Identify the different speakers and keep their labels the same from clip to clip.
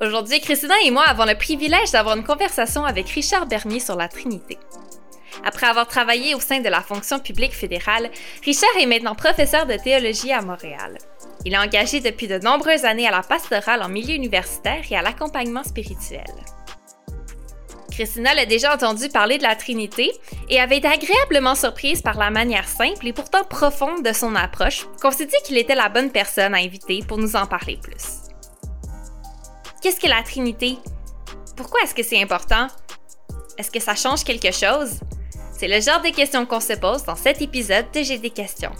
Speaker 1: Aujourd'hui, Christina et moi avons le privilège d'avoir une conversation avec Richard Bernier sur la Trinité. Après avoir travaillé au sein de la fonction publique fédérale, Richard est maintenant professeur de théologie à Montréal. Il est engagé depuis de nombreuses années à la pastorale en milieu universitaire et à l'accompagnement spirituel. Christina l'a déjà entendu parler de la Trinité et avait été agréablement surprise par la manière simple et pourtant profonde de son approche, qu'on s'est dit qu'il était la bonne personne à inviter pour nous en parler plus. Qu'est-ce que la Trinité? Pourquoi est-ce que c'est important? Est-ce que ça change quelque chose? C'est le genre de questions qu'on se pose dans cet épisode de J'ai des questions.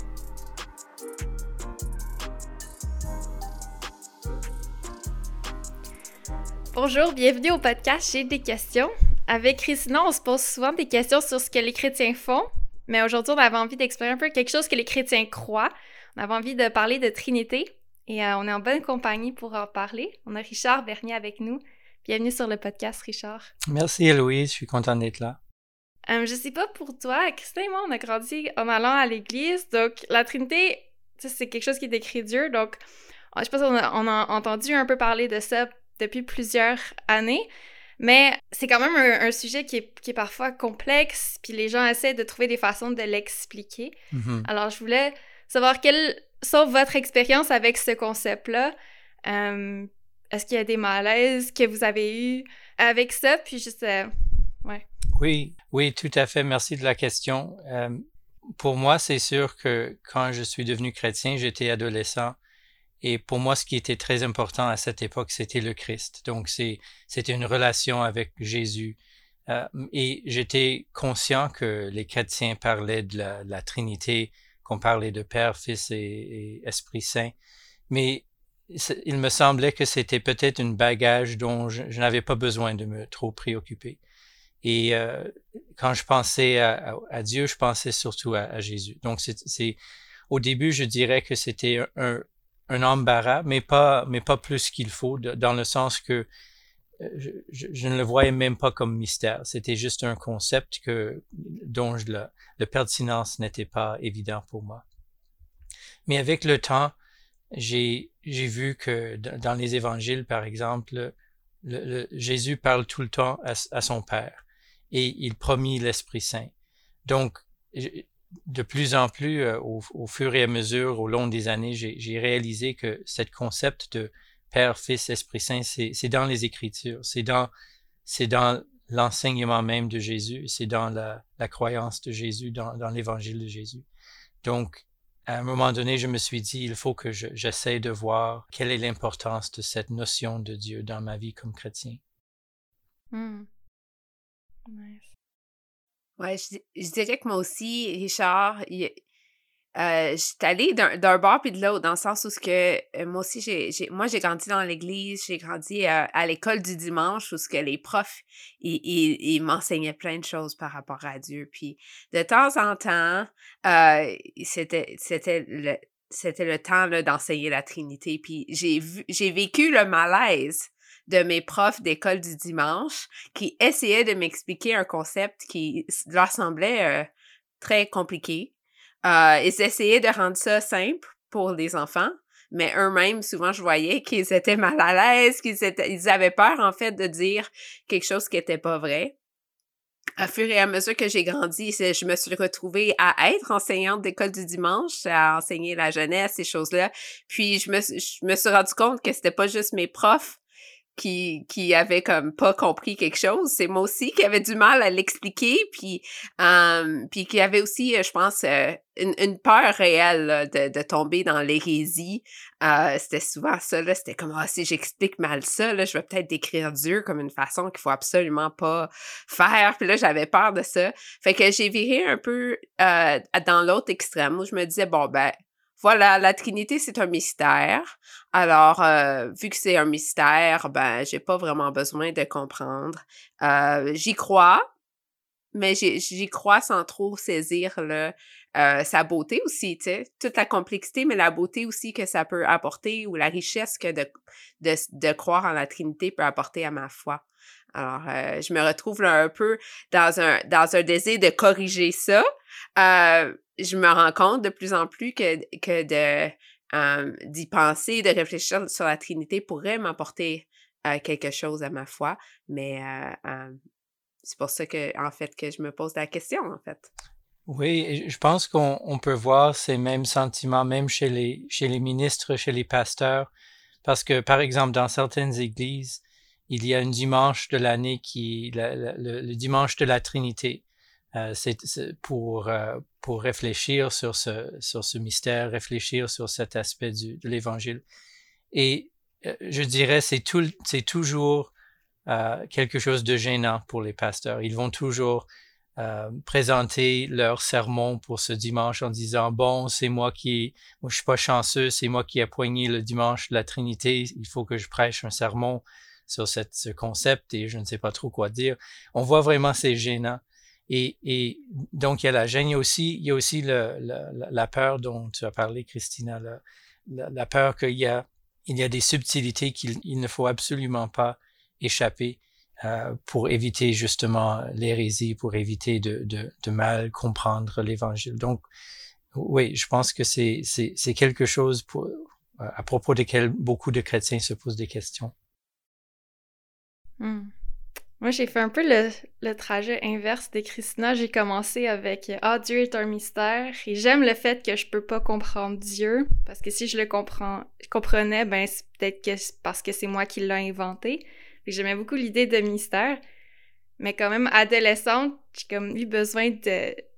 Speaker 1: Bonjour, bienvenue au podcast J'ai des questions. Avec Christina, on se pose souvent des questions sur ce que les chrétiens font, mais aujourd'hui, on avait envie d'explorer un peu quelque chose que les chrétiens croient. On avait envie de parler de Trinité et euh, on est en bonne compagnie pour en parler. On a Richard Bernier avec nous. Bienvenue sur le podcast, Richard.
Speaker 2: Merci, Héloïse. Je suis content d'être là.
Speaker 1: Euh, je sais pas pour toi, Christin et moi, on a grandi en allant à l'église. Donc, la Trinité, c'est quelque chose qui est écrit Dieu. Donc, je pense qu'on a, on a entendu un peu parler de ça depuis plusieurs années. Mais c'est quand même un, sujet qui est, qui est, parfois complexe, puis les gens essaient de trouver des façons de l'expliquer.
Speaker 2: Mm-hmm.
Speaker 1: Alors, je voulais savoir quelle sont votre expérience avec ce concept-là. Euh, est-ce qu'il y a des malaises que vous avez eus avec ça? Puis juste, euh.
Speaker 2: Oui, oui, tout à fait. Merci de la question. Euh, pour moi, c'est sûr que quand je suis devenu chrétien, j'étais adolescent et pour moi, ce qui était très important à cette époque, c'était le Christ. Donc, c'était une relation avec Jésus. Euh, et j'étais conscient que les chrétiens parlaient de la, Trinité, qu'on parlait de Père, Fils et, Esprit Saint. Mais il me semblait que c'était peut-être un bagage dont je, n'avais pas besoin de me trop préoccuper. Et euh, quand je pensais à, Dieu, je pensais surtout à, Jésus. Donc, c'est au début, je dirais que c'était un, un embarras, mais pas, mais pas plus qu'il faut, dans le sens que je, ne le voyais même pas comme mystère. C'était juste un concept dont je, la, pertinence n'était pas évident pour moi. Mais avec le temps, j'ai, vu que dans les évangiles, par exemple, le, Jésus parle tout le temps à, son Père et il promit l'Esprit Saint. Donc, de plus en plus, euh, au, fur et à mesure, au long des années, j'ai réalisé que ce concept de Père, Fils, Esprit Saint, c'est dans les Écritures, c'est dans, dans l'enseignement même de Jésus, c'est dans la, croyance de Jésus, dans, l'Évangile de Jésus. Donc, à un moment donné, je me suis dit, il faut que j'essaie de voir quelle est l'importance de cette notion de Dieu dans ma vie comme chrétien.
Speaker 1: Hmm.
Speaker 3: Ouais, je, dirais que moi aussi, Richard, euh, je suis allée d'un bord puis de l'autre, dans le sens où ce que euh, moi aussi, j'ai moi j'ai grandi dans l'église, j'ai grandi euh, à l'école du dimanche où ce que les profs, ils, ils, m'enseignaient plein de choses par rapport à Dieu. Puis de temps en temps, c'était c'était le c'était le temps d'enseigner la Trinité. Puis j'ai vu j'ai vécu le malaise de mes profs d'école du dimanche qui essayaient de m'expliquer un concept qui leur semblait euh, très compliqué. Euh, ils essayaient de rendre ça simple pour les enfants, mais eux-mêmes, souvent, je voyais qu'ils étaient mal à l'aise, qu'ils ils avaient peur, en fait, de dire quelque chose qui n'était pas vrai. À fur et à mesure que j'ai grandi, je me suis retrouvée à être enseignante d'école du dimanche, à enseigner la jeunesse, ces choses-là. Puis je me, je me suis rendu compte que c'était pas juste mes profs qui qui avait comme pas compris quelque chose. C'est moi aussi qui avait du mal à l'expliquer puis puis qui avait aussi euh, je pense euh, une, une, peur réelle de, de tomber dans l'hérésie. Euh, c'était souvent ça là. C'était comme ah si j'explique mal ça là je vais peut-être décrire Dieu comme une façon qu'il faut absolument pas faire. Puis là j'avais peur de ça. Fait que j'ai viré un peu dans l'autre extrême où je me disais bon ben voilà, la Trinité, c'est un mystère. Alors, euh, vu que c'est un mystère, ben, j'ai pas vraiment besoin de comprendre. Euh, j'y crois, mais j'y crois sans trop saisir le, euh, sa beauté aussi, tu sais, toute la complexité, mais la beauté aussi que ça peut apporter ou la richesse que de, de, de croire en la Trinité peut apporter à ma foi. Alors, je me retrouve là un peu dans un, dans un désir de corriger ça. Euh, je me rends compte de plus en plus que, que de d'y penser, de réfléchir sur la Trinité pourrait m'apporter quelque chose à ma foi, mais c'est pour ça que, en fait, que je me pose la question, en fait.
Speaker 2: Oui, je pense qu'on peut voir ces mêmes sentiments même chez les, chez les ministres, chez les pasteurs, parce que, par exemple, dans certaines églises, il y a un dimanche de l'année qui, le, le, dimanche de la Trinité. Euh, c'est pour, euh, pour réfléchir sur ce, sur ce mystère, réfléchir sur cet aspect de l'Évangile. Et euh, je dirais, c'est tout, c'est toujours quelque chose de gênant pour les pasteurs. Ils vont toujours présenter leur sermon pour ce dimanche en disant bon c'est moi qui moi je suis pas chanceux c'est moi qui ai poigné le dimanche la Trinité il faut que je prêche un sermon sur cette, ce concept et je ne sais pas trop quoi dire on voit vraiment c'est gênant et, et donc il y a la gêne il y a aussi il y a aussi le, la peur dont tu as parlé Christina la, la, peur qu'il y a il y a des subtilités qu'il ne faut absolument pas échapper euh, pour éviter justement l'hérésie, pour éviter de, de, de mal comprendre l'Évangile. Donc, oui, je pense que c'est, quelque chose pour, à propos desquels beaucoup de chrétiens se posent des questions.
Speaker 1: Hmm. Moi, j'ai fait un peu le, trajet inverse de Christina. J'ai commencé avec Ah, Dieu est un mystère. Et j'aime le fait que je peux pas comprendre Dieu. Parce que si je le comprends, comprenais, ben, c'est peut-être que parce que c'est moi qui l'ai inventé. J'aimais beaucoup l'idée de mystère. Mais quand même, adolescente, j'ai comme eu besoin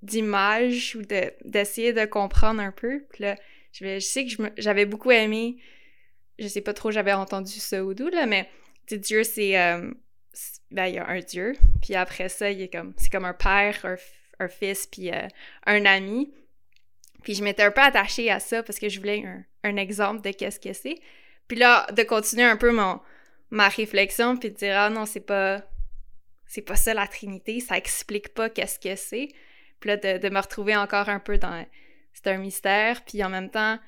Speaker 1: d'images ou d'essayer de, comprendre un peu. Puis là, je, sais que j'avais beaucoup aimé, je sais pas trop, j'avais entendu ça ou d'où, là, mais Dieu, c'est. Euh, ben, il y a un Dieu. Puis après ça, il est comme. C'est comme un père, un, fils, puis euh, un ami. Puis je m'étais un peu attachée à ça parce que je voulais un, un exemple de qu'est-ce que c'est. Puis là, de continuer un peu mon, ma réflexion puis de dire ah non c'est pas c'est pas ça la Trinité ça explique pas qu'est-ce que c'est puis là de, me retrouver encore un peu dans c'est un mystère puis en même temps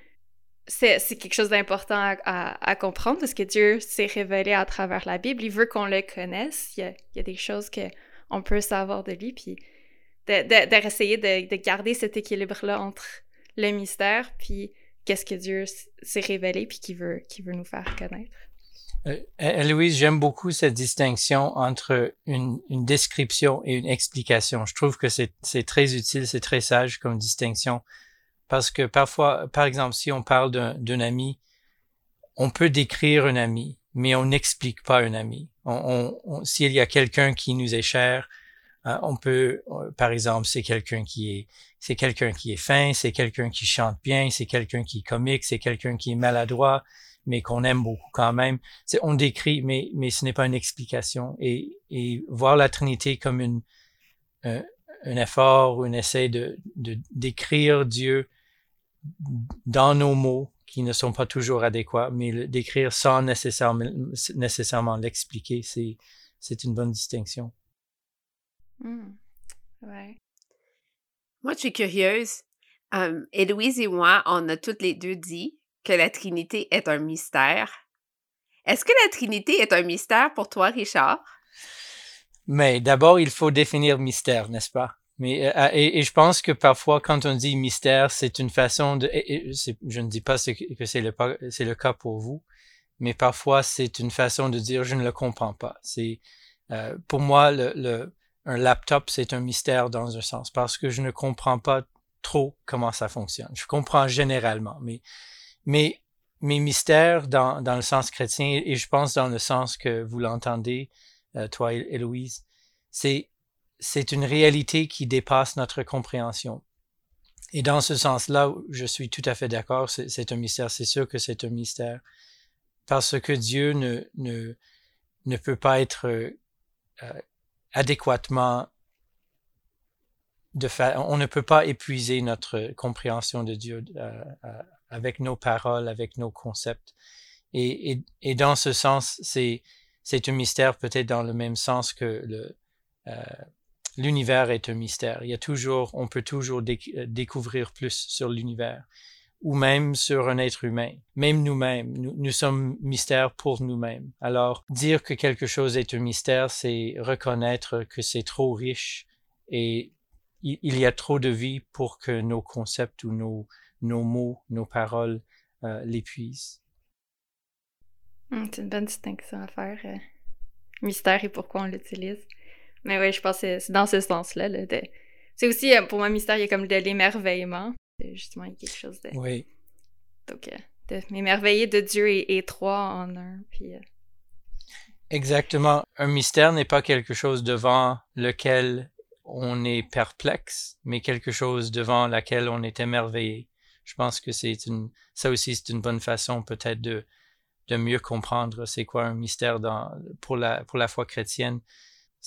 Speaker 1: c'est, quelque chose d'important à, comprendre parce que Dieu s'est révélé à travers la Bible il veut qu'on le connaisse il y a, des choses que on peut savoir de lui puis d'essayer de, de, garder cet équilibre là entre le mystère puis qu'est-ce que Dieu s'est révélé puis qui veut veut nous faire connaître
Speaker 2: euh, Louise, j'aime beaucoup cette distinction entre une, une, description et une explication. Je trouve que c'est très utile, c'est très sage comme distinction. Parce que parfois, par exemple, si on parle d'un ami, on peut décrire un ami, mais on n'explique pas un ami. On, on, S'il y a quelqu'un qui nous est cher, euh, on peut, euh, par exemple, c'est quelqu'un qui est, c'est quelqu'un qui est fin, c'est quelqu'un qui chante bien, c'est quelqu'un qui est comique, c'est quelqu'un qui est maladroit, mais qu'on aime beaucoup quand même. On décrit, mais, mais ce n'est pas une explication. Et, et voir la Trinité comme une, euh, un effort, un essai de, de d'écrire Dieu dans nos mots qui ne sont pas toujours adéquats, mais d'écrire sans nécessairement, nécessairement l'expliquer, c'est, c'est une bonne distinction.
Speaker 1: Mmh. Ouais.
Speaker 3: Moi, je suis curieuse. Um, Héloïse et moi, on a toutes les deux dit que la Trinité est un mystère. Est-ce que la Trinité est un mystère pour toi, Richard?
Speaker 2: Mais d'abord, il faut définir mystère, n'est-ce pas? Mais euh, ah, et, je pense que parfois, quand on dit mystère, c'est une façon de. je ne dis pas que c'est le, c'est le cas pour vous, mais parfois c'est une façon de dire je ne le comprends pas. C'est euh, pour moi le, le un laptop c'est un mystère dans un sens parce que je ne comprends pas trop comment ça fonctionne. Je comprends généralement, mais mais mes mystères dans, dans le sens chrétien, et je pense dans le sens que vous l'entendez, euh, toi, Héloïse, c'est, c'est une réalité qui dépasse notre compréhension. Et dans ce sens-là, je suis tout à fait d'accord, c'est, un mystère, c'est sûr que c'est un mystère, parce que Dieu ne, ne, ne peut pas être euh, adéquatement de faire, on ne peut pas épuiser notre compréhension de Dieu euh, avec nos paroles, avec nos concepts. Et, et, et dans ce sens, c'est, c'est un mystère peut-être dans le même sens que le, euh, l'univers est un mystère. Il y a toujours, on peut toujours euh, découvrir plus sur l'univers ou même sur un être humain. Même nous-mêmes, nous, sommes mystères pour nous-mêmes. Alors, dire que quelque chose est un mystère, c'est reconnaître que c'est trop riche et il, y a trop de vie pour que nos concepts ou nos, mots, nos paroles euh, l'épuisent.
Speaker 1: Mmh, c'est une bonne distinction à faire. Euh, mystère et pourquoi on l'utilise. Mais oui, je pense que c'est dans ce sens-là. C'est aussi, euh, pour moi, mystère, il y a comme de l'émerveillement. Justement, il y a quelque chose de...
Speaker 2: Oui.
Speaker 1: Donc, euh, de m'émerveiller de Dieu et, trois en un. Puis,
Speaker 2: Exactement. Un mystère n'est pas quelque chose devant lequel on est perplexe, mais quelque chose devant laquelle on est émerveillé. Je pense que c'est une, ça aussi, c'est une bonne façon peut-être de, de mieux comprendre c'est quoi un mystère dans, pour la, pour la foi chrétienne.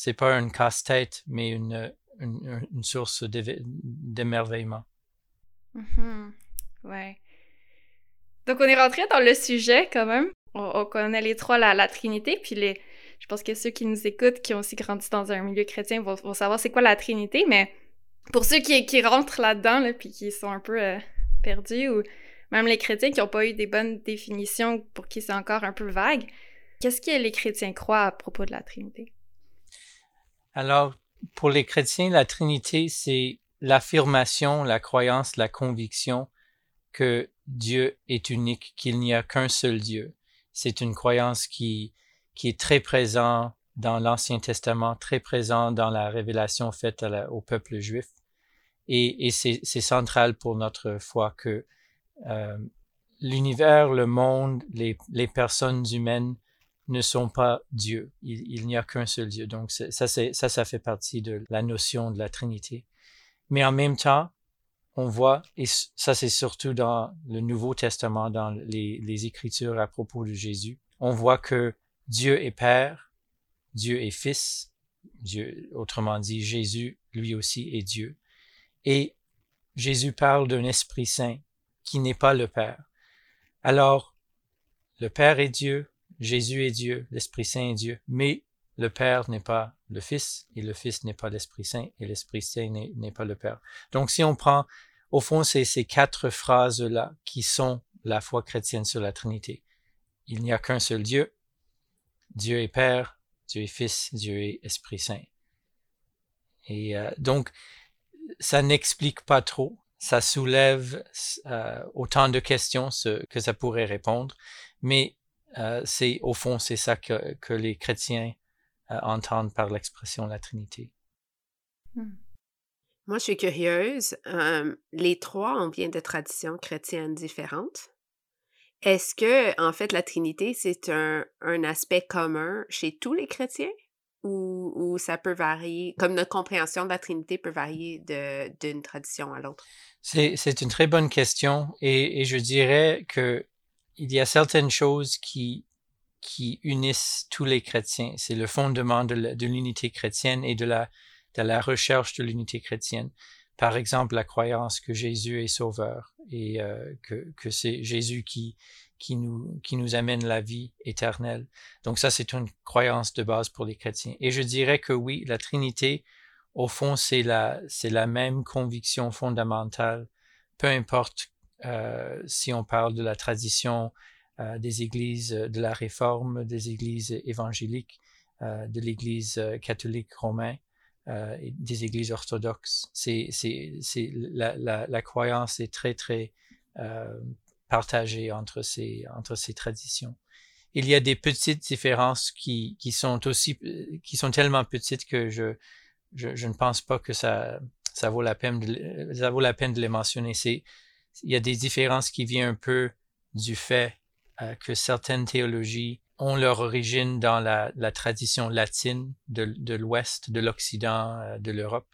Speaker 2: C'est pas un casse-tête, mais une, une, source d'émerveillement.
Speaker 1: Mm-hmm. Ouais. Donc, on est rentré dans le sujet quand même. On, connaît les trois, la, Trinité, puis les, je pense que ceux qui nous écoutent, qui ont aussi grandi dans un milieu chrétien, vont, savoir c'est quoi la Trinité, mais pour ceux qui, qui rentrent là-dedans, là, puis qui sont un peu euh, perdus, ou même les chrétiens qui n'ont pas eu des bonnes définitions, pour qui c'est encore un peu vague, qu'est-ce que les chrétiens croient à propos de la Trinité?
Speaker 2: Alors, pour les chrétiens, la Trinité, c'est l'affirmation, la croyance, la conviction que Dieu est unique, qu'il n'y a qu'un seul Dieu. C'est une croyance qui qui est très présent dans l'Ancien Testament, très présent dans la révélation faite au peuple juif. Et, c'est central pour notre foi que euh, l'univers, le monde, les, personnes humaines ne sont pas Dieu. Il, n'y a qu'un seul Dieu. Donc ça, ça, ça fait partie de la notion de la Trinité. Mais en même temps, on voit, et ça c'est surtout dans le Nouveau Testament, dans les, les Écritures à propos de Jésus, on voit que Dieu est Père, Dieu est Fils, Dieu, autrement dit, Jésus, lui aussi, est Dieu. Et Jésus parle d'un Esprit Saint qui n'est pas le Père. Alors, le Père est Dieu, Jésus est Dieu, l'Esprit Saint est Dieu, mais le Père n'est pas le Fils, et le Fils n'est pas l'Esprit Saint, et l'Esprit Saint n'est pas le Père. Donc, si on prend, au fond, ces quatre phrases-là qui sont la foi chrétienne sur la Trinité. Il n'y a qu'un seul Dieu, Dieu est Père, Dieu est Fils, Dieu est Esprit Saint. Et euh, donc, ça n'explique pas trop, ça soulève euh, autant de questions que ça pourrait répondre, mais euh, c'est au fond, c'est ça que, que, les chrétiens entendent par l'expression la Trinité.
Speaker 3: Hmm. Moi, je suis curieuse. les trois ont bien de traditions chrétiennes différentes. Est-ce que, en fait, la Trinité, c'est un, un aspect commun chez tous les chrétiens? Ou, ou, ça peut varier, comme notre compréhension de la Trinité peut varier d'une tradition à l'autre?
Speaker 2: C'est une très bonne question et, et, je dirais que il y a certaines choses qui, qui unissent tous les chrétiens. C'est le fondement de l'unité chrétienne et de la, de la recherche de l'unité chrétienne. Par exemple, la croyance que Jésus est sauveur et euh, que, que c'est Jésus qui, qui, nous, qui nous amène la vie éternelle. Donc ça, c'est une croyance de base pour les chrétiens. Et je dirais que oui, la Trinité, au fond, c'est la, c'est la même conviction fondamentale, peu importe si on parle de la tradition euh, des églises de la Réforme, des églises évangéliques, euh, de l'Église catholique romaine, euh, des églises orthodoxes. C'est, c'est, c'est la, la, la, croyance est très très euh, partagée entre ces entre ces traditions. Il y a des petites différences qui qui sont aussi qui sont tellement petites que je je, je ne pense pas que ça ça vaut la peine de, ça vaut la peine de les mentionner. C'est il y a des différences qui viennent un peu du fait euh, que certaines théologies ont leur origine dans la, tradition latine de, l'Ouest, de l'Occident, euh, de l'Europe,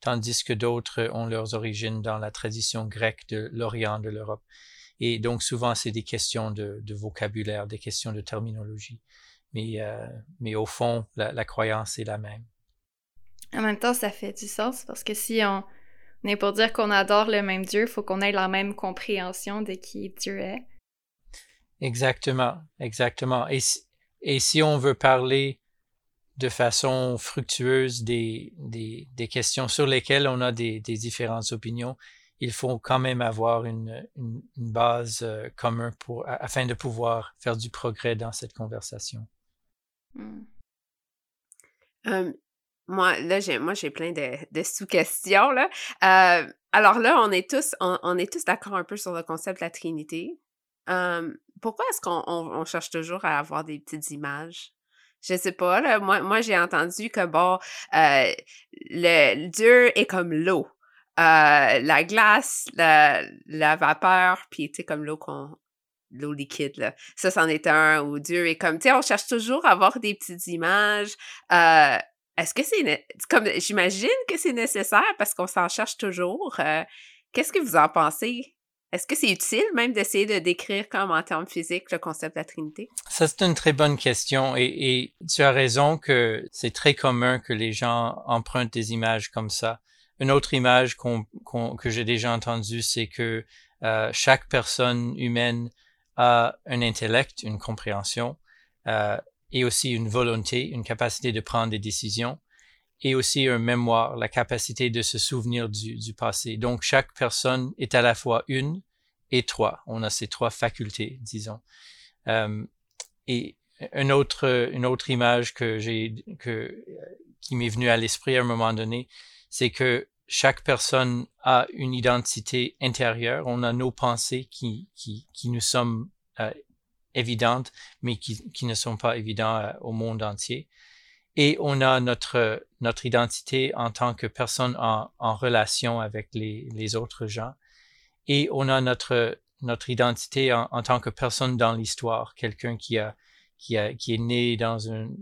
Speaker 2: tandis que d'autres ont leurs origines dans la tradition grecque de l'Orient de l'Europe. Et donc souvent, c'est des questions de, vocabulaire, des questions de terminologie. Mais, euh, mais au fond, la, croyance est la même.
Speaker 1: En même temps, ça fait du sens parce que si on, est pour dire qu'on adore le même Dieu, il faut qu'on ait la même compréhension de qui Dieu est.
Speaker 2: Exactement, exactement. Et, et si on veut parler de façon fructueuse des, des, des questions sur lesquelles on a des, des, différentes opinions, il faut quand même avoir une, une, base euh, commune pour, afin de pouvoir faire du progrès dans cette conversation.
Speaker 3: Hmm. Moi, là, j'ai, moi, j'ai plein de, de sous-questions, là. Euh, alors là, on est tous, on, on est tous d'accord un peu sur le concept de la Trinité pourquoi est-ce qu'on cherche toujours à avoir des petites images? Je sais pas, là, moi, moi j'ai entendu que, bon, euh, le Dieu est comme l'eau. Euh, la glace, la, la vapeur, puis tu sais, comme l'eau qu'on l'eau liquide, là. Ça, c'en est un, où Dieu est comme, tu sais, on cherche toujours à avoir des petites images. Euh, est-ce que c'est, comme, j'imagine que c'est nécessaire parce qu'on s'en cherche toujours. Qu'est-ce que vous en pensez? Est-ce que c'est utile même d'essayer de décrire comme en termes physiques le concept de la Trinité?
Speaker 2: Ça, c'est une très bonne question et, tu as raison que c'est très commun que les gens empruntent des images comme ça. Une autre image que j'ai déjà entendue, c'est que euh, chaque personne humaine a un intellect, une compréhension euh, et aussi une volonté, une capacité de prendre des décisions et aussi un mémoire, la capacité de se souvenir du, du, passé. Donc, chaque personne est à la fois une et trois. On a ces trois facultés, disons. Euh, et une autre, une autre image que j'ai, que, qui m'est venue à l'esprit à un moment donné, c'est que chaque personne a une identité intérieure. On a nos pensées qui, qui, qui nous sommes euh, évidentes, mais qui, qui ne sont pas évidentes euh, au monde entier et on a notre, notre identité en tant que personne en, en relation avec les, les, autres gens. Et on a notre, notre identité en, tant que personne dans l'histoire, quelqu'un qui a, qui a, qui est né dans une,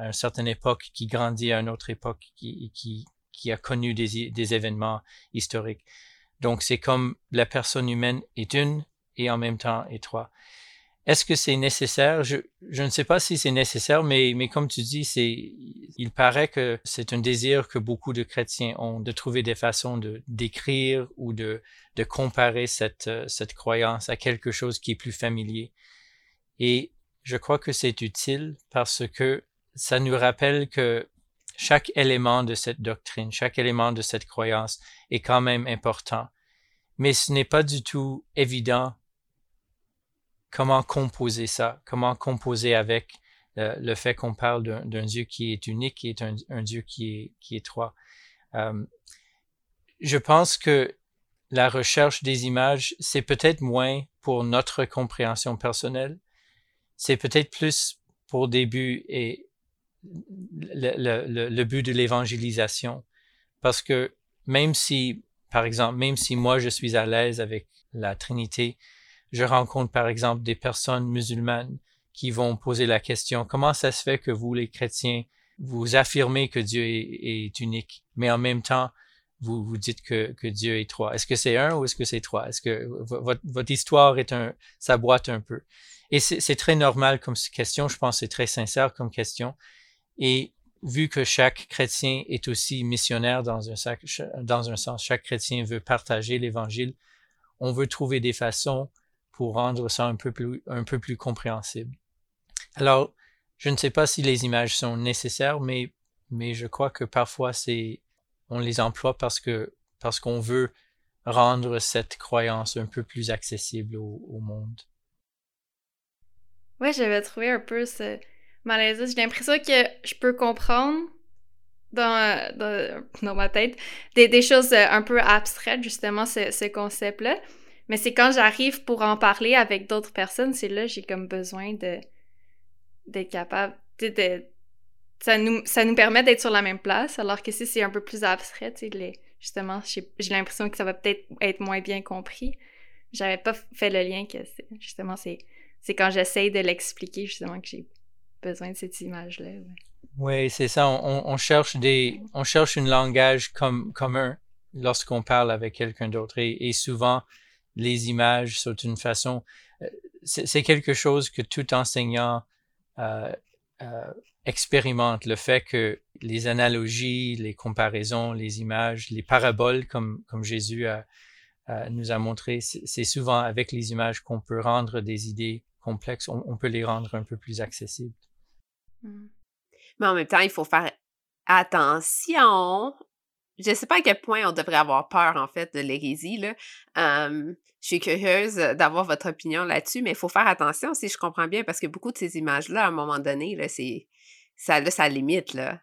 Speaker 2: une certaine époque, qui grandit à une autre époque, qui, qui, qui a connu des, des événements historiques. Donc, c'est comme la personne humaine est une et en même temps est trois. Est-ce que c'est nécessaire? Je, ne sais pas si c'est nécessaire, mais, comme tu dis, il paraît que c'est un désir que beaucoup de chrétiens ont de trouver des façons de d'écrire ou de, comparer cette, cette croyance à quelque chose qui est plus familier. Et je crois que c'est utile parce que ça nous rappelle que chaque élément de cette doctrine, chaque élément de cette croyance est quand même important. Mais ce n'est pas du tout évident comment composer ça, comment composer avec euh, le fait qu'on parle d'un Dieu qui est unique et un, un Dieu qui est, qui est trois. Euh, je pense que la recherche des images, c'est peut-être moins pour notre compréhension personnelle, c'est peut-être plus pour début et le, le but de l'évangélisation. Parce que même si, par exemple, même si moi je suis à l'aise avec la Trinité, je rencontre par exemple des personnes musulmanes qui vont poser la question, comment ça se fait que vous, les chrétiens, vous affirmez que Dieu est, unique, mais en même temps, vous vous dites que, que Dieu est trois? Est-ce que c'est un ou est-ce que c'est trois? Est-ce que votre, histoire est un, ça boite un peu? Et c'est très normal comme question. Je pense c'est très sincère comme question. Et vu que chaque chrétien est aussi missionnaire dans un sens, chaque chrétien veut partager l'évangile, on veut trouver des façons pour rendre ça un peu plus, un peu plus compréhensible. Alors, je ne sais pas si les images sont nécessaires, mais, mais je crois que parfois c'est, on les emploie parce que, parce qu'on veut rendre cette croyance un peu plus accessible au, monde.
Speaker 1: Ouais, j'avais trouvé un peu ce malaise. J'ai l'impression que je peux comprendre dans, dans, dans ma tête des, des, choses un peu abstraites, justement, ce, ce concept-là. Mais c'est quand j'arrive pour en parler avec d'autres personnes, c'est là j'ai comme besoin de d'être capable de, ça nous ça nous permet d'être sur la même place alors que si c'est un peu plus abstrait, justement, j'ai l'impression que ça va peut-être être moins bien compris. J'avais pas fait le lien que justement c'est quand j'essaye de l'expliquer justement que j'ai besoin de cette image là.
Speaker 2: Oui, c'est ça. On, cherche des, on cherche un langage comme, commun lorsqu'on parle avec quelqu'un d'autre. Et, souvent, les images sont une façon, euh, c'est quelque chose que tout enseignant euh, euh, expérimente, le fait que les analogies, les comparaisons, les images, les paraboles, comme, Jésus nous a montré, c'est souvent avec les images qu'on peut rendre des idées complexes, on, peut les rendre un peu plus accessibles.
Speaker 3: Mmh. Mais en même temps, il faut faire attention je ne sais pas à quel point on devrait avoir peur, en fait, de l'hérésie. Là. je suis curieuse d'avoir votre opinion là-dessus, mais il faut faire attention, si je comprends bien, parce que beaucoup de ces images-là, à un moment donné, c'est, ça a sa limite. Là.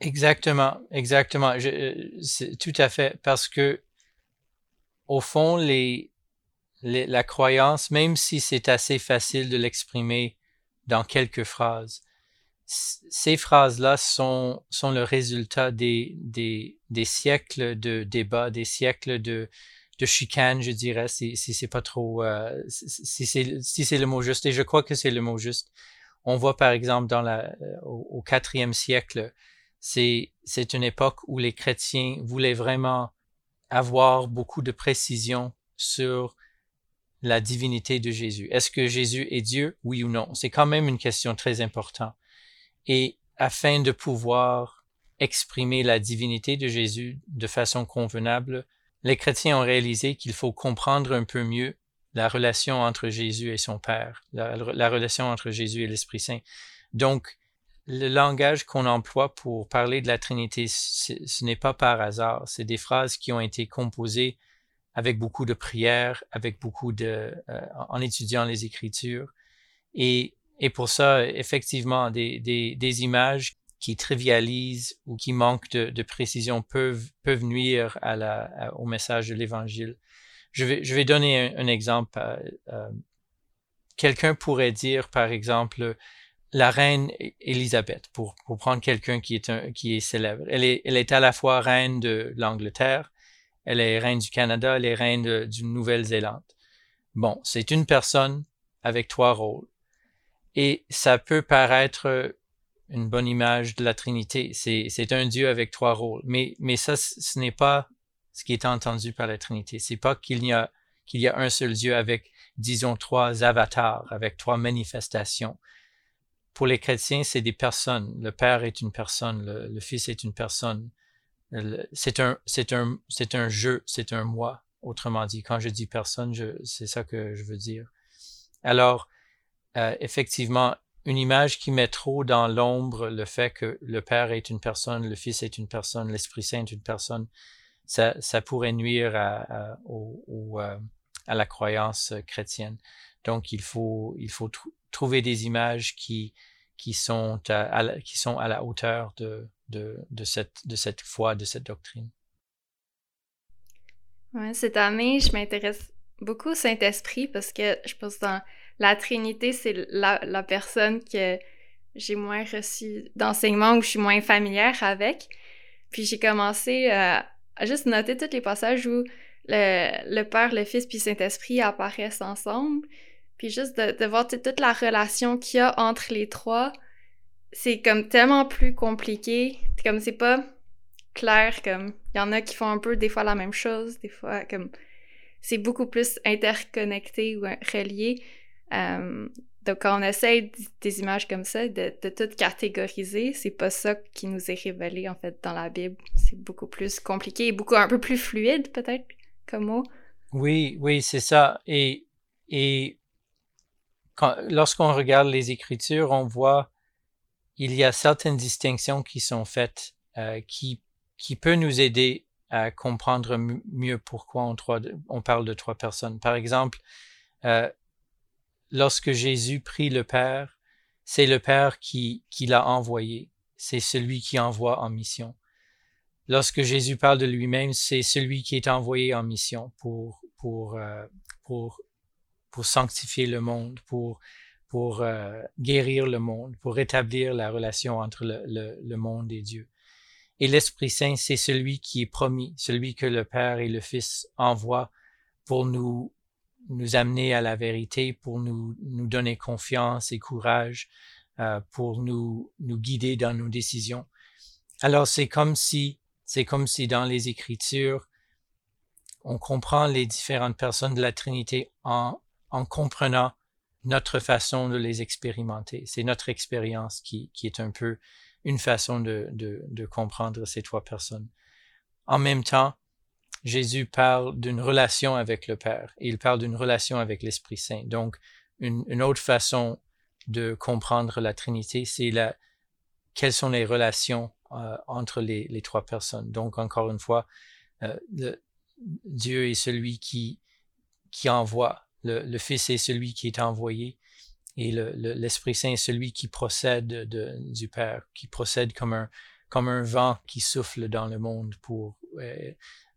Speaker 2: Exactement, exactement. Je, c'est, tout à fait, parce que, au fond, les, la croyance, même si c'est assez facile de l'exprimer dans quelques phrases, ces phrases-là sont, sont le résultat des, des, des siècles de débats, des siècles de, de chicane, je dirais, si, si c'est pas trop, euh, si c'est si le mot juste. Et je crois que c'est le mot juste. On voit par exemple dans la euh, au quatrième siècle, c'est une époque où les chrétiens voulaient vraiment avoir beaucoup de précision sur la divinité de Jésus. Est-ce que Jésus est Dieu, oui ou non? C'est quand même une question très importante. Et afin de pouvoir exprimer la divinité de Jésus de façon convenable, les chrétiens ont réalisé qu'il faut comprendre un peu mieux la relation entre Jésus et son Père, la, relation entre Jésus et l'Esprit Saint. Donc, le langage qu'on emploie pour parler de la Trinité, ce n'est pas par hasard. C'est des phrases qui ont été composées avec beaucoup de prières, avec beaucoup de, euh, en étudiant les Écritures. Et, et pour ça, effectivement, des, des, des images qui trivialisent ou qui manquent de, de précision peuvent, peuvent nuire à la, au message de l'Évangile. Je vais, je vais donner un, exemple. Euh, euh, quelqu'un pourrait dire, par exemple, la reine Élisabeth, pour, pour prendre quelqu'un qui est un, qui est célèbre. Elle est, elle est à la fois reine de l'Angleterre, elle est reine du Canada, elle est reine du Nouvelle-Zélande. Bon, c'est une personne avec trois rôles. Et ça peut paraître une bonne image de la Trinité. C'est un Dieu avec trois rôles. Mais, ça, ce n'est pas ce qui est entendu par la Trinité. C'est pas qu'il y a qu'il y a un seul Dieu avec, disons, trois avatars, avec trois manifestations. Pour les chrétiens, c'est des personnes. Le Père est une personne, le, Fils est une personne. C'est un, c'est un, c'est un jeu, c'est un moi. Autrement dit, quand je dis personne, c'est ça que je veux dire. Alors, euh, effectivement, une image qui met trop dans l'ombre le fait que le Père est une personne, le Fils est une personne, l'Esprit Saint est une personne, ça, ça pourrait nuire à, à, euh, la croyance chrétienne. Donc, il faut, il faut trouver des images qui, qui, sont à, qui sont à la hauteur de, de, de, cette, de cette foi, de cette doctrine.
Speaker 1: Ouais, cette année, je m'intéresse beaucoup au Saint-Esprit parce que je pense dans la Trinité, c'est la, personne que j'ai moins reçu d'enseignement ou je suis moins familière avec. Puis j'ai commencé euh, à juste noter tous les passages où le, Père, le Fils puis Saint-Esprit apparaissent ensemble. Puis juste de, voir toute la relation qu'il y a entre les trois, c'est comme tellement plus compliqué. Comme c'est pas clair, comme il y en a qui font un peu des fois la même chose, des fois comme c'est beaucoup plus interconnecté ou relié. Euh, donc, quand on essaye des images comme ça, de, de tout catégoriser, c'est pas ça qui nous est révélé, en fait, dans la Bible. C'est beaucoup plus compliqué et beaucoup un peu plus fluide, peut-être, comme mot.
Speaker 2: Oui, oui, c'est ça. Et, et lorsqu'on regarde les Écritures, on voit il y a certaines distinctions qui sont faites euh, qui, qui peut nous aider à comprendre mieux pourquoi on, on, parle de trois personnes. Par exemple, euh, lorsque Jésus prie le Père, c'est le Père qui, qui l'a envoyé, c'est celui qui envoie en mission. Lorsque Jésus parle de lui-même, c'est celui qui est envoyé en mission pour, pour, euh, pour, pour sanctifier le monde, pour, pour euh, guérir le monde, pour rétablir la relation entre le, le, le monde et Dieu. Et l'Esprit Saint, c'est celui qui est promis, celui que le Père et le Fils envoient pour nous nous amener à la vérité, pour nous, nous donner confiance et courage, euh, pour nous, nous guider dans nos décisions. Alors c'est comme si, c'est comme si dans les Écritures, on comprend les différentes personnes de la Trinité en, en comprenant notre façon de les expérimenter. C'est notre expérience qui, qui est un peu une façon de, de, de comprendre ces trois personnes. En même temps, Jésus parle d'une relation avec le Père il parle d'une relation avec l'Esprit Saint. Donc, une, autre façon de comprendre la Trinité, c'est la, quelles sont les relations euh, entre les, trois personnes. Donc, encore une fois, euh, Dieu est celui qui, envoie, le, Fils est celui qui est envoyé et l'Esprit Saint est celui qui procède de, du Père, qui procède comme un, comme un vent qui souffle dans le monde pour euh,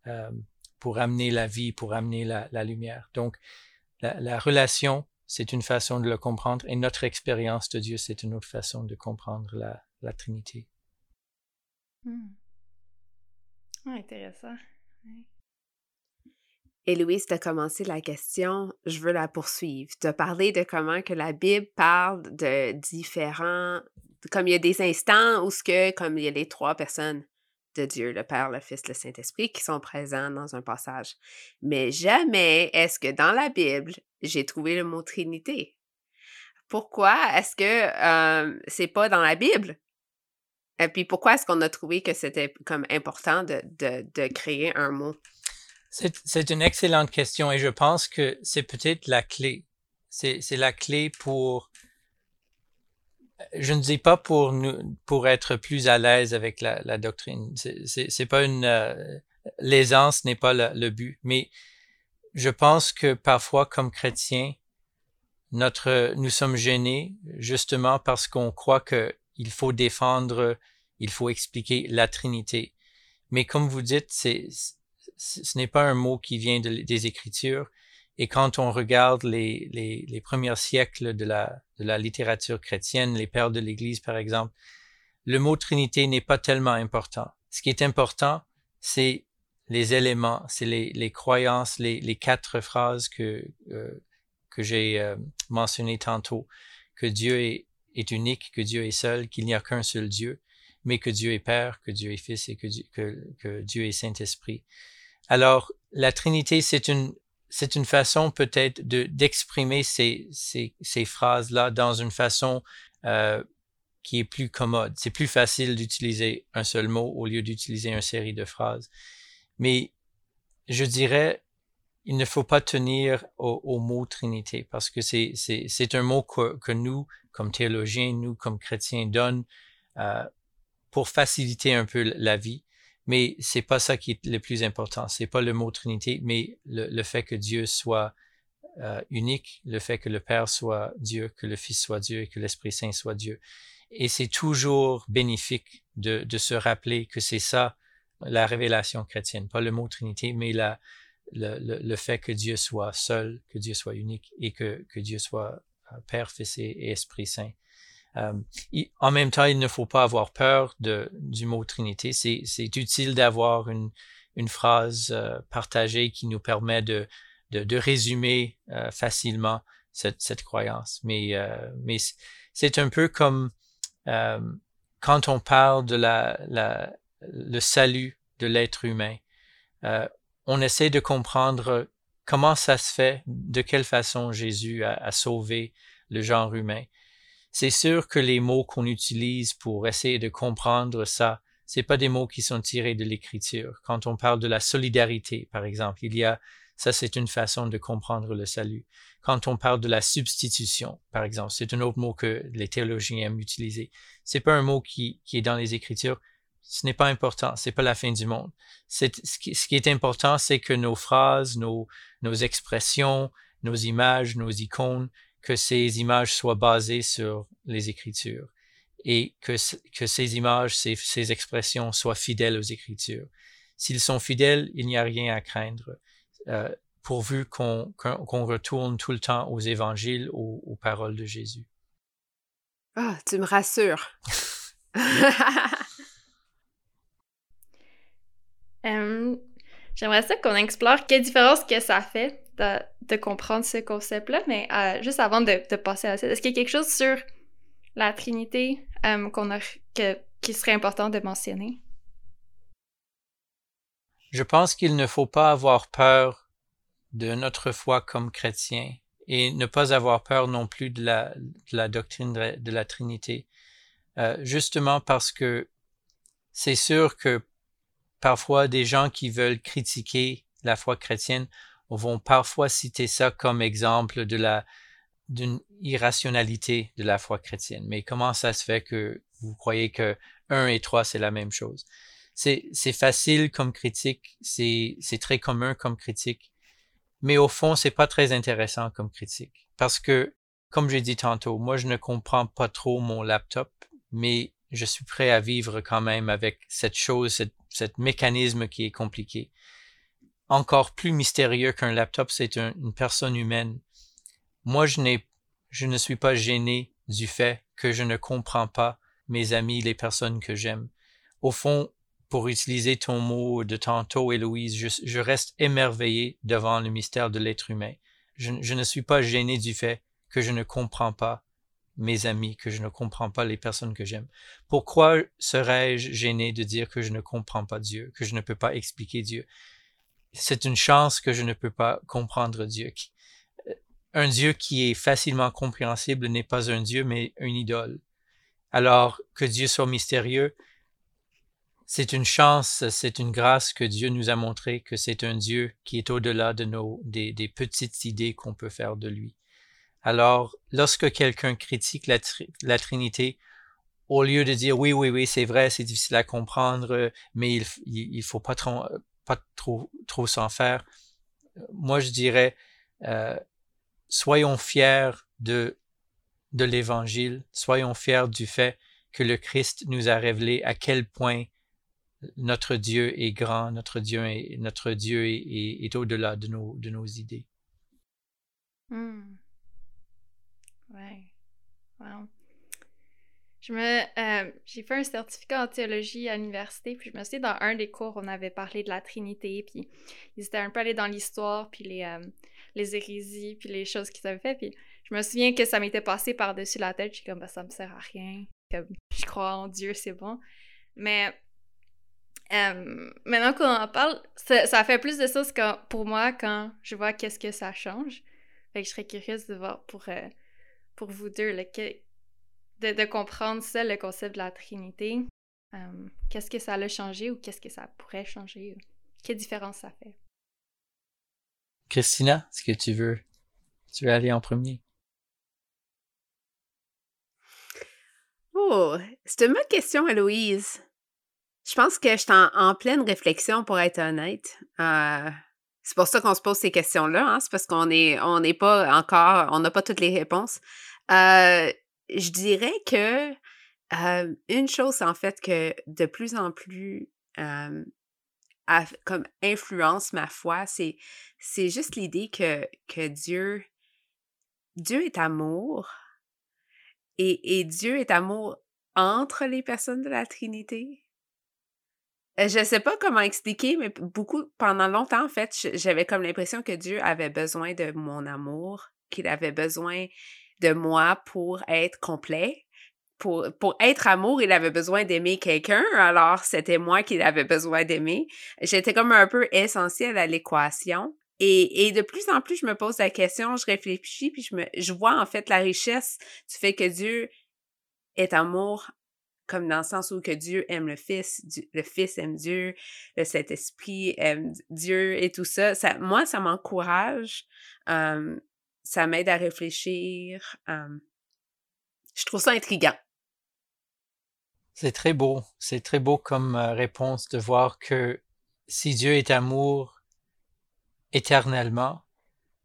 Speaker 2: euh, pour amener la vie, pour amener la, lumière. Donc, la, relation, c'est une façon de le comprendre et notre expérience de Dieu, c'est une autre façon de comprendre la, la Trinité.
Speaker 1: Hmm. intéressant.
Speaker 3: Et Louise, tu as commencé la question, je veux la poursuivre. Tu as parlé de comment que la Bible parle de différents, comme il y a des instants où ce que, comme il y a les trois personnes Dieu, le Père, le Fils, le Saint-Esprit, qui sont présents dans un passage. Mais jamais est-ce que dans la Bible, j'ai trouvé le mot Trinité. Pourquoi est-ce que c'est pas dans la Bible? Et puis pourquoi est-ce qu'on a trouvé que c'était comme important de, de, de créer un mot?
Speaker 2: C'est une excellente question et je pense que c'est peut-être la clé. C'est la clé pour je ne dis pas pour nous, pour être plus à l'aise avec la, doctrine. C'est pas une euh, l'aisance n'est pas le, but, mais je pense que parfois comme chrétiens, notre nous sommes gênés justement parce qu'on croit que il faut défendre, il faut expliquer la Trinité. Mais comme vous dites, c'est ce n'est pas un mot qui vient des Écritures. Et quand on regarde les, les, premiers siècles de la, de la littérature chrétienne, les pères de l'Église par exemple, le mot Trinité n'est pas tellement important. Ce qui est important, c'est les éléments, c'est les, croyances, les, quatre phrases que, euh, que j'ai euh, mentionnées tantôt, que Dieu est, unique, que Dieu est seul, qu'il n'y a qu'un seul Dieu, mais que Dieu est Père, que Dieu est Fils et que, que Dieu est Saint-Esprit. Alors, la Trinité, c'est une, c'est une façon peut-être de d'exprimer ces, phrases-là dans une façon euh, qui est plus commode. C'est plus facile d'utiliser un seul mot au lieu d'utiliser une série de phrases. Mais je dirais, il ne faut pas tenir au, mot Trinité parce que c'est, un mot que, que, nous, comme théologiens, nous, comme chrétiens, donnent euh, pour faciliter un peu la vie. Mais c'est pas ça qui est le plus important. C'est pas le mot Trinité, mais le, fait que Dieu soit euh, unique, le fait que le Père soit Dieu, que le Fils soit Dieu et que l'Esprit Saint soit Dieu. Et c'est toujours bénéfique de, se rappeler que c'est ça la révélation chrétienne, pas le mot Trinité, mais le, fait que Dieu soit seul, que Dieu soit unique et que, que Dieu soit euh, Père, Fils et Esprit Saint. Euh, en même temps, il ne faut pas avoir peur de, du mot Trinité. C'est utile d'avoir une, une phrase euh, partagée qui nous permet de, de, de résumer euh, facilement cette, cette, croyance. Mais, mais c'est un peu comme quand on parle de la, le salut de l'être humain. on essaie de comprendre comment ça se fait, de quelle façon Jésus a sauvé le genre humain c'est sûr que les mots qu'on utilise pour essayer de comprendre ça, c'est pas des mots qui sont tirés de l'écriture. Quand on parle de la solidarité, par exemple, il y a, ça c'est une façon de comprendre le salut. Quand on parle de la substitution, par exemple, c'est un autre mot que les théologiens aiment utiliser. C'est pas un mot qui, est dans les écritures. Ce n'est pas important. C'est pas la fin du monde. Ce qui, est important, c'est que nos phrases, nos expressions, nos images, nos icônes, que ces images soient basées sur les Écritures et que, que ces images, ces, ces expressions soient fidèles aux Écritures. S'ils sont fidèles, il n'y a rien à craindre, euh, pourvu qu'on qu'on retourne tout le temps aux évangiles, aux, aux paroles de Jésus.
Speaker 3: Ah, tu me rassures.
Speaker 1: euh, J'aimerais ça qu'on explore quelle différence que ça fait de, comprendre ce concept-là, mais euh, juste avant de, passer à ça, est-ce qu'il y a quelque chose sur la Trinité euh, qu'on a, que, qui serait important de mentionner?
Speaker 2: Je pense qu'il ne faut pas avoir peur de notre foi comme chrétien et ne pas avoir peur non plus de la, doctrine de la Trinité, euh, justement parce que c'est sûr que parfois des gens qui veulent critiquer la foi chrétienne vont parfois citer ça comme exemple de la d'une irrationalité de la foi chrétienne. Mais comment ça se fait que vous croyez que 1 et 3 c'est la même chose? C'est, facile comme critique, c'est, c'est très commun comme critique, mais au fond, c'est pas très intéressant comme critique. Parce que, comme j'ai dit tantôt, moi je ne comprends pas trop mon laptop, mais je suis prêt à vivre quand même avec cette chose, cette, cette mécanisme qui est compliqué encore plus mystérieux qu'un laptop, c'est une personne humaine moi, je n'ai, je ne suis pas gêné du fait que je ne comprends pas mes amis, les personnes que j'aime. Au fond, pour utiliser ton mot de tantôt, Héloïse, je, reste émerveillé devant le mystère de l'être humain. Je, je, ne suis pas gêné du fait que je ne comprends pas mes amis, que je ne comprends pas les personnes que j'aime. Pourquoi serais-je gêné de dire que je ne comprends pas Dieu, que je ne peux pas expliquer Dieu? C'est une chance que je ne peux pas comprendre Dieu. Un Dieu qui est facilement compréhensible n'est pas un Dieu, mais une idole. Alors que Dieu soit mystérieux, c'est une chance, c'est une grâce que Dieu nous a montré que c'est un Dieu qui est au-delà de nos des, petites idées qu'on peut faire de lui. Alors, lorsque quelqu'un critique la, la, Trinité, au lieu de dire oui, oui, oui, c'est vrai, c'est difficile à comprendre, mais il, il, faut pas trop, pas trop, trop s'en faire. Moi, je dirais, euh, soyons fiers de de l'Évangile, soyons fiers du fait que le Christ nous a révélé à quel point notre Dieu est grand, notre Dieu est, notre Dieu est, au-delà de nos, de nos idées.
Speaker 1: Hmm. Ouais. Je me, euh, j'ai fait un certificat en théologie à l'université, puis je me suis dans un des cours, on avait parlé de la Trinité, puis ils étaient un peu allés dans l'histoire, puis les, euh, les hérésies, puis les choses qu'ils avaient fait, puis je me souviens que ça m'était passé par-dessus la tête, je suis comme, bah, ça me sert à rien, comme, je crois en Dieu, c'est bon. Mais euh, maintenant qu'on en parle, ça, fait plus de sens que pour moi quand je vois qu'est-ce que ça change. Fait que je serais curieuse de voir pour, pour vous deux, de, comprendre ça, le concept de la Trinité. Euh, qu'est-ce que ça a changé ou qu'est-ce que ça pourrait changer? Quelle différence ça fait?
Speaker 2: Christina, est-ce que tu veux, tu veux aller en premier?
Speaker 3: Oh, c'est une bonne question, Héloïse. Je pense que je suis en, pleine réflexion, pour être honnête. Euh, c'est pour ça qu'on se pose ces questions-là. Hein, c'est parce qu'on est, on n'est pas encore, on n'a pas toutes les réponses. Euh, je dirais que une chose, en fait, que de plus en plus comme influence ma foi, c'est, c'est juste l'idée que, Dieu, Dieu est amour. Et, et Dieu est amour entre les personnes de la Trinité. Euh, je sais pas comment expliquer, mais beaucoup, pendant longtemps, en fait, j'avais comme l'impression que Dieu avait besoin de mon amour, qu'il avait besoin de moi pour être complet. Pour, pour être amour, il avait besoin d'aimer quelqu'un, alors c'était moi qu'il avait besoin d'aimer. J'étais comme un peu essentielle à l'équation. Et, et, de plus en plus, je me pose la question, je réfléchis, puis je, me, je vois en fait la richesse du fait que Dieu est amour comme dans le sens où que Dieu aime le Fils, le Fils aime Dieu, le Saint-Esprit aime Dieu et tout ça. ça moi, ça m'encourage, ça m'aide à réfléchir. je trouve ça intriguant.
Speaker 2: C'est très beau, c'est très beau comme réponse de voir que si Dieu est amour éternellement,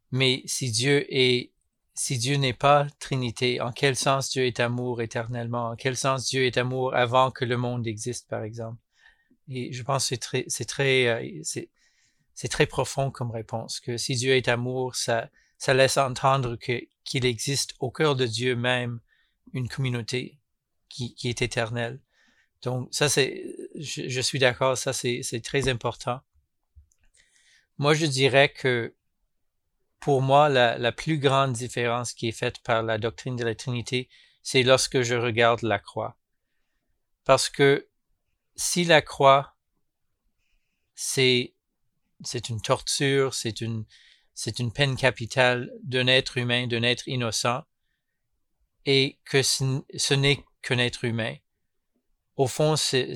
Speaker 2: mais si Dieu est si Dieu n'est pas Trinité, en quel sens Dieu est amour éternellement, en quel sens Dieu est amour avant que le monde existe, par exemple? Et je pense que c'est très, c'est très, c'est, très profond comme réponse, que si Dieu est amour, ça, ça laisse entendre qu'il existe au cœur de Dieu même une communauté qui, qui est éternelle. Donc, ça, c'est, je, suis d'accord, ça, c'est, très important. Moi, je dirais que pour moi, la, plus grande différence qui est faite par la doctrine de la Trinité, c'est lorsque je regarde la croix. Parce que si la croix, c'est, c'est une torture, c'est une, c'est une peine capitale d'un être humain, d'un être innocent, et que ce, n'est qu'un être humain, au fond, c'est,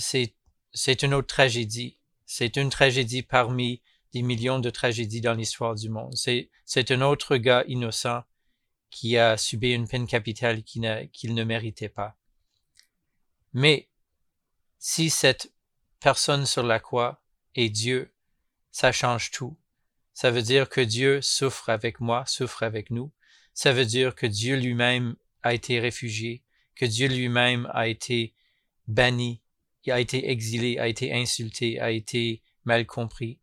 Speaker 2: une autre tragédie. C'est une tragédie parmi des millions de tragédies dans l'histoire du monde. C'est un autre gars innocent qui a subi une peine capitale qu'il, ne méritait pas. Mais si cette personne sur la croix est Dieu, ça change tout. Ça veut dire que Dieu souffre avec moi, souffre avec nous. Ça veut dire que Dieu lui-même a été réfugié, que Dieu lui-même a été banni, a été exilé, a été insulté, a été mal compris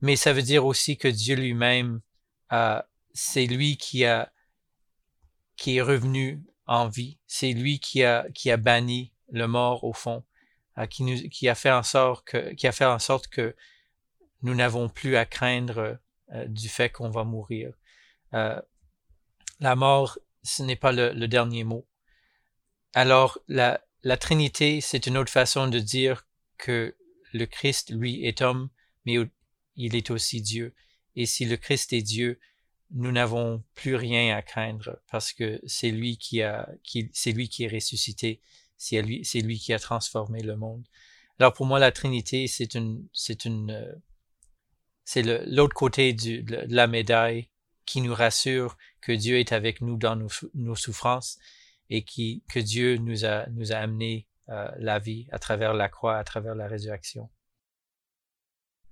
Speaker 2: mais ça veut dire aussi que Dieu lui-même, c'est lui qui a qui est revenu en vie. C'est lui qui a, qui a banni le mort au fond, qui, a fait en sorte que, qui a fait en sorte que nous n'avons plus à craindre du fait qu'on va mourir. la mort, ce n'est pas le, le, dernier mot. Alors, la, la Trinité, c'est une autre façon de dire que le Christ, lui, est homme, mais il est aussi Dieu. Et si le Christ est Dieu, nous n'avons plus rien à craindre parce que c'est lui qui a, qui, c'est lui qui est ressuscité, c'est lui, c'est lui qui a transformé le monde. Alors pour moi, la Trinité, c'est une, c'est une, euh, c'est l'autre côté du, de la médaille qui nous rassure que Dieu est avec nous dans nos, nos souffrances et qui, que Dieu nous a, nous a amené euh, la vie à travers la croix, à travers la résurrection.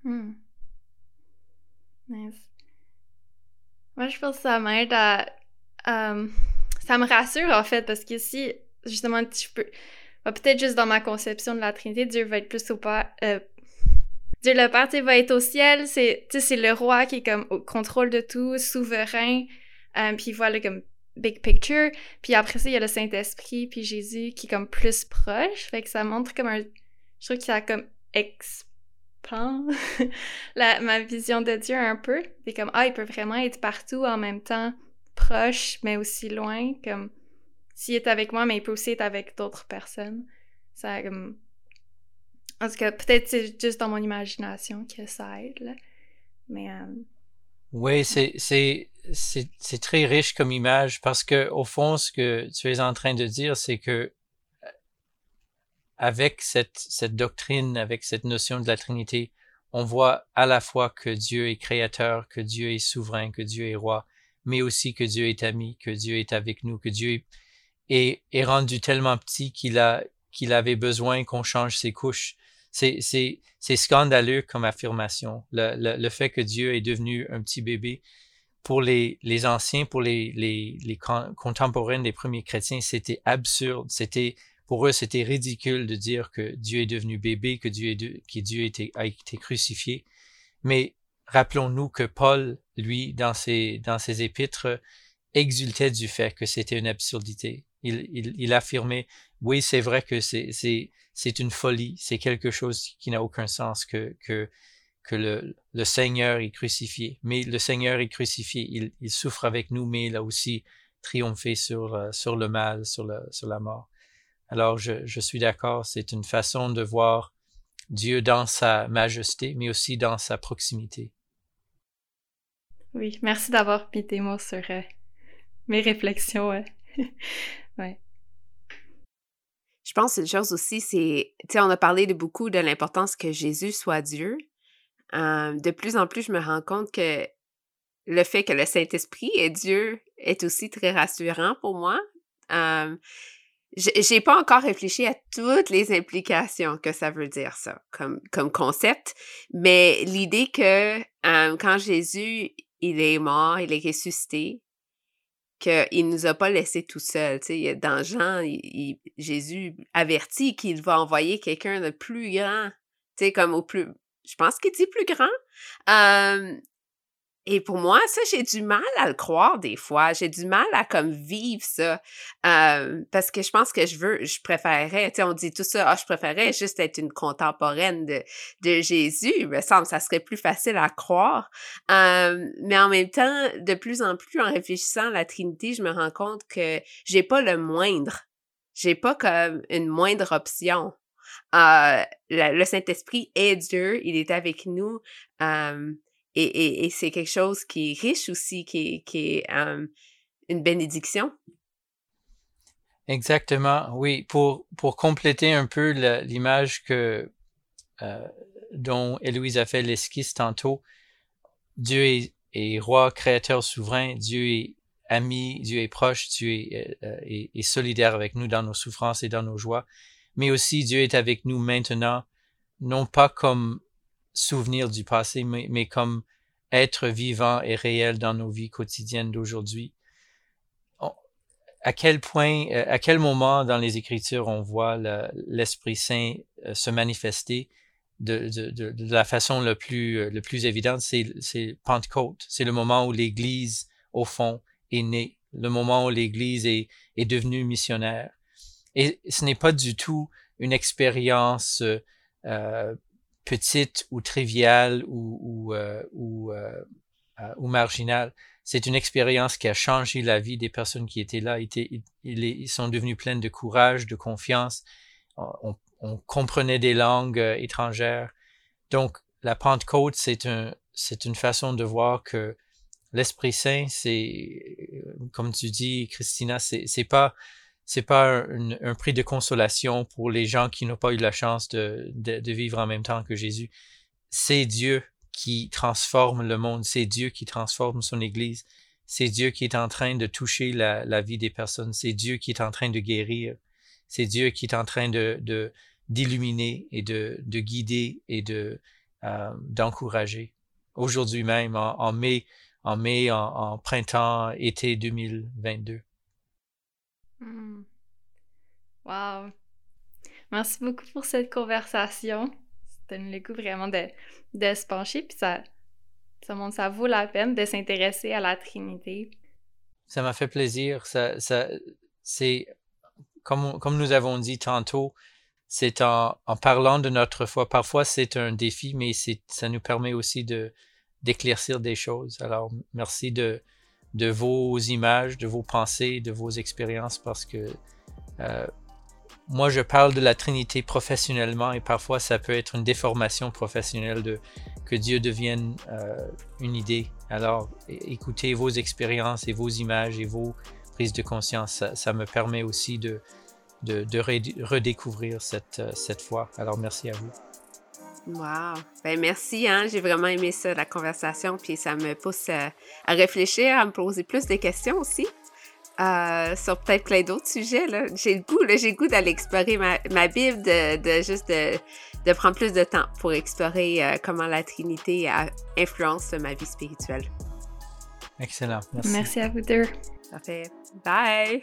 Speaker 1: Hmm. Nice. Moi, je pense que ça m'aide à. Euh, ça me rassure, en fait, parce que si, justement, tu peux. Peut-être juste dans ma conception de la Trinité, Dieu va être plus au Père. Euh, Dieu le Père, tu va être au ciel. C'est le roi qui est comme au contrôle de tout, souverain. Euh, puis voilà, comme big picture. Puis après ça, il y a le Saint-Esprit, puis Jésus qui est comme plus proche. Fait que ça montre comme un. Je trouve que ça comme la, ma vision de Dieu un peu. C'est comme, ah, il peut vraiment être partout en même temps, proche, mais aussi loin. Comme, s'il est avec moi, mais il peut aussi être avec d'autres personnes. Ça, comme... En tout cas, peut-être c'est juste dans mon imagination que ça aide, là. Mais... Euh,
Speaker 2: oui, c'est, très riche comme image parce que, au fond, ce que tu es en train de dire, c'est que avec cette, cette doctrine, avec cette notion de la Trinité, on voit à la fois que Dieu est créateur, que Dieu est souverain, que Dieu est roi, mais aussi que Dieu est ami, que Dieu est avec nous, que Dieu est, est rendu tellement petit qu'il a qu'il avait besoin qu'on change ses couches. C'est, scandaleux comme affirmation. Le, fait que Dieu est devenu un petit bébé, pour les, anciens, pour les, les, les contemporains des premiers chrétiens, c'était absurde. C'était pour eux, c'était ridicule de dire que Dieu est devenu bébé, que Dieu, a été crucifié. Mais rappelons-nous que Paul, lui, dans ses, épîtres, exultait du fait que c'était une absurdité. Il affirmait, oui, c'est vrai que c'est, une folie, c'est quelque chose qui n'a aucun sens que, que, que le, le Seigneur est crucifié. Mais le Seigneur est crucifié, il, il souffre avec nous, mais il a aussi triomphé sur, euh, sur le mal, sur, le, sur la mort. Alors, je, je suis d'accord, c'est une façon de voir Dieu dans sa majesté, mais aussi dans sa proximité.
Speaker 1: Oui, merci d'avoir mis mots sur euh, mes réflexions. ouais.
Speaker 3: Je pense une chose aussi, c'est, tu sais, on a parlé de beaucoup de l'importance que Jésus soit Dieu. De plus en plus, je me rends compte que le fait que le Saint-Esprit est Dieu est aussi très rassurant pour moi. Euh, j'ai pas encore réfléchi à toutes les implications que ça veut dire ça comme, concept, mais l'idée que quand Jésus il est mort, il est ressuscité, qu'il nous a pas laissé tout seul. Dans Jean, Jésus avertit qu'il va envoyer quelqu'un de plus grand, comme au plus, je pense qu'il dit plus grand. Et pour moi, ça, j'ai du mal à le croire des fois. J'ai du mal à comme vivre ça. Euh, parce que je pense que je veux, je préférerais, tu sais, on dit tout ça, ah, je préférerais juste être une contemporaine de, de Jésus. Il me semble ça serait plus facile à croire. Euh, mais en même temps, de plus en plus, en réfléchissant à la Trinité, je me rends compte que j'ai pas le moindre. J'ai pas comme une moindre option. Euh, le Saint-Esprit est Dieu, il est avec nous. Euh, et, c'est quelque chose qui est riche aussi, qui est, une bénédiction.
Speaker 2: Exactement, oui. Pour, pour compléter un peu l'image que euh, dont Héloïse a fait l'esquisse tantôt, Dieu est, roi, créateur, souverain, Dieu est ami, Dieu est proche, Dieu est, euh, est, est, solidaire avec nous dans nos souffrances et dans nos joies, mais aussi Dieu est avec nous maintenant, non pas comme souvenir du passé, mais, mais comme être vivant et réel dans nos vies quotidiennes d'aujourd'hui. À quel point, euh, à quel moment dans les Écritures on voit l'Esprit Saint euh, se manifester de, de, la façon le plus, euh, le plus évidente, c'est Pentecôte. C'est le moment où l'Église, au fond, est née. le moment où l'Église est, est devenue missionnaire. Et ce n'est pas du tout une expérience petite ou triviale ou, ou, euh, ou, euh, ou marginale. C'est une expérience qui a changé la vie des personnes qui étaient là. Ils, sont devenus pleins de courage, de confiance. On, comprenait des langues étrangères. Donc, la Pentecôte, c'est un, une façon de voir que l'Esprit Saint, c'est, comme tu dis, Christina, c'est pas, c'est pas un, prix de consolation pour les gens qui n'ont pas eu la chance de, vivre en même temps que Jésus. C'est Dieu qui transforme le monde, c'est Dieu qui transforme son Église, c'est Dieu qui est en train de toucher la, vie des personnes, c'est Dieu qui est en train de guérir, c'est Dieu qui est en train de, d'illuminer et de, de guider et de euh, d'encourager. Aujourd'hui même, en mai, en mai, en, printemps, été 2022.
Speaker 1: Hmm. Wow. Merci beaucoup pour cette conversation. C'était le coup vraiment de, de se pencher, puis ça, ça montre ça vaut la peine de s'intéresser à la Trinité.
Speaker 2: Ça m'a fait plaisir. Ça, ça, c'est comme, comme nous avons dit tantôt, c'est en, en, parlant de notre foi. Parfois, c'est un défi, mais ça nous permet aussi de, d'éclaircir des choses. Alors, merci de, de vos images, de vos pensées, de vos expériences, parce que euh, moi, je parle de la Trinité professionnellement et parfois ça peut être une déformation professionnelle de que Dieu devienne euh, une idée. Alors, écoutez vos expériences et vos images et vos prises de conscience. Ça, me permet aussi de, de, de redécouvrir cette, cette foi. Alors, merci à vous.
Speaker 3: Wow. Ben merci, hein. J'ai vraiment aimé ça, la conversation, puis ça me pousse à, réfléchir, à me poser plus de questions aussi. Euh, sur peut-être plein d'autres sujets. Là. J'ai le goût, là, j'ai le goût d'aller explorer ma, ma Bible, de, de juste de, de, prendre plus de temps pour explorer euh, comment la Trinité influence ma vie spirituelle.
Speaker 2: Excellent. Merci.
Speaker 1: Merci à vous deux.
Speaker 3: Parfait. Bye!